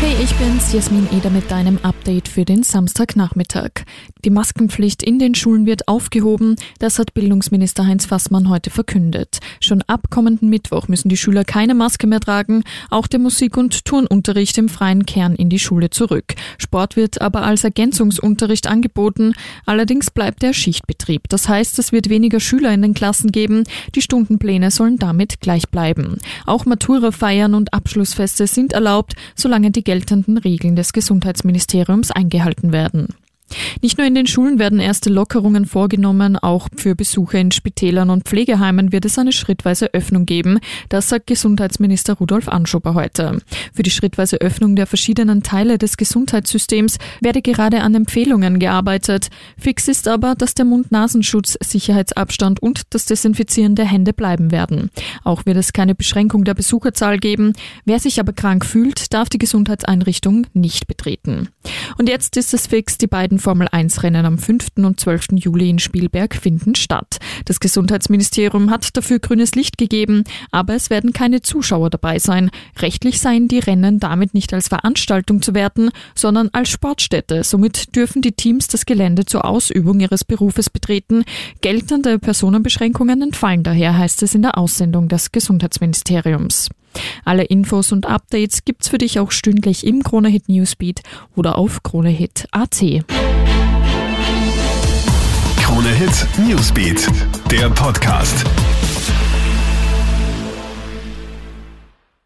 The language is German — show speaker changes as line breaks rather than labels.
Hey, ich bin's, Jasmin Eder mit deinem Update für den Samstagnachmittag. Die Maskenpflicht in den Schulen wird aufgehoben, das hat Bildungsminister Heinz Fassmann heute verkündet. Schon ab kommenden Mittwoch müssen die Schüler keine Maske mehr tragen, auch der Musik- und Turnunterricht im freien Kern in die Schule zurück. Sport wird aber als Ergänzungsunterricht angeboten, allerdings bleibt der Schichtbetrieb. Das heißt, es wird weniger Schüler in den Klassen geben, die Stundenpläne sollen damit gleich bleiben. Auch Matura-Feiern und Abschlussfeste sind erlaubt, solange die geltenden Regeln des Gesundheitsministeriums eingehalten werden. Nicht nur in den Schulen werden erste Lockerungen vorgenommen, auch für Besuche in Spitälern und Pflegeheimen wird es eine schrittweise Öffnung geben. Das sagt Gesundheitsminister Rudolf Anschober heute. Für die schrittweise Öffnung der verschiedenen Teile des Gesundheitssystems werde gerade an Empfehlungen gearbeitet. Fix ist aber, dass der Mund-Nasenschutz, Sicherheitsabstand und das Desinfizieren der Hände bleiben werden. Auch wird es keine Beschränkung der Besucherzahl geben. Wer sich aber krank fühlt, darf die Gesundheitseinrichtung nicht betreten. Und jetzt ist es fix, die beiden beiden Formel-1-Rennen am 5. und 12. Juli in Spielberg finden statt. Das Gesundheitsministerium hat dafür grünes Licht gegeben, aber es werden keine Zuschauer dabei sein. Rechtlich seien die Rennen damit nicht als Veranstaltung zu werten, sondern als Sportstätte. Somit dürfen die Teams das Gelände zur Ausübung ihres Berufes betreten. Geltende Personenbeschränkungen entfallen daher, heißt es in der Aussendung des Gesundheitsministeriums. Alle Infos und Updates gibt's für dich auch stündlich im Kronehit Newsbeat oder auf kronehit.at.
Kronehit Newsbeat, der Podcast.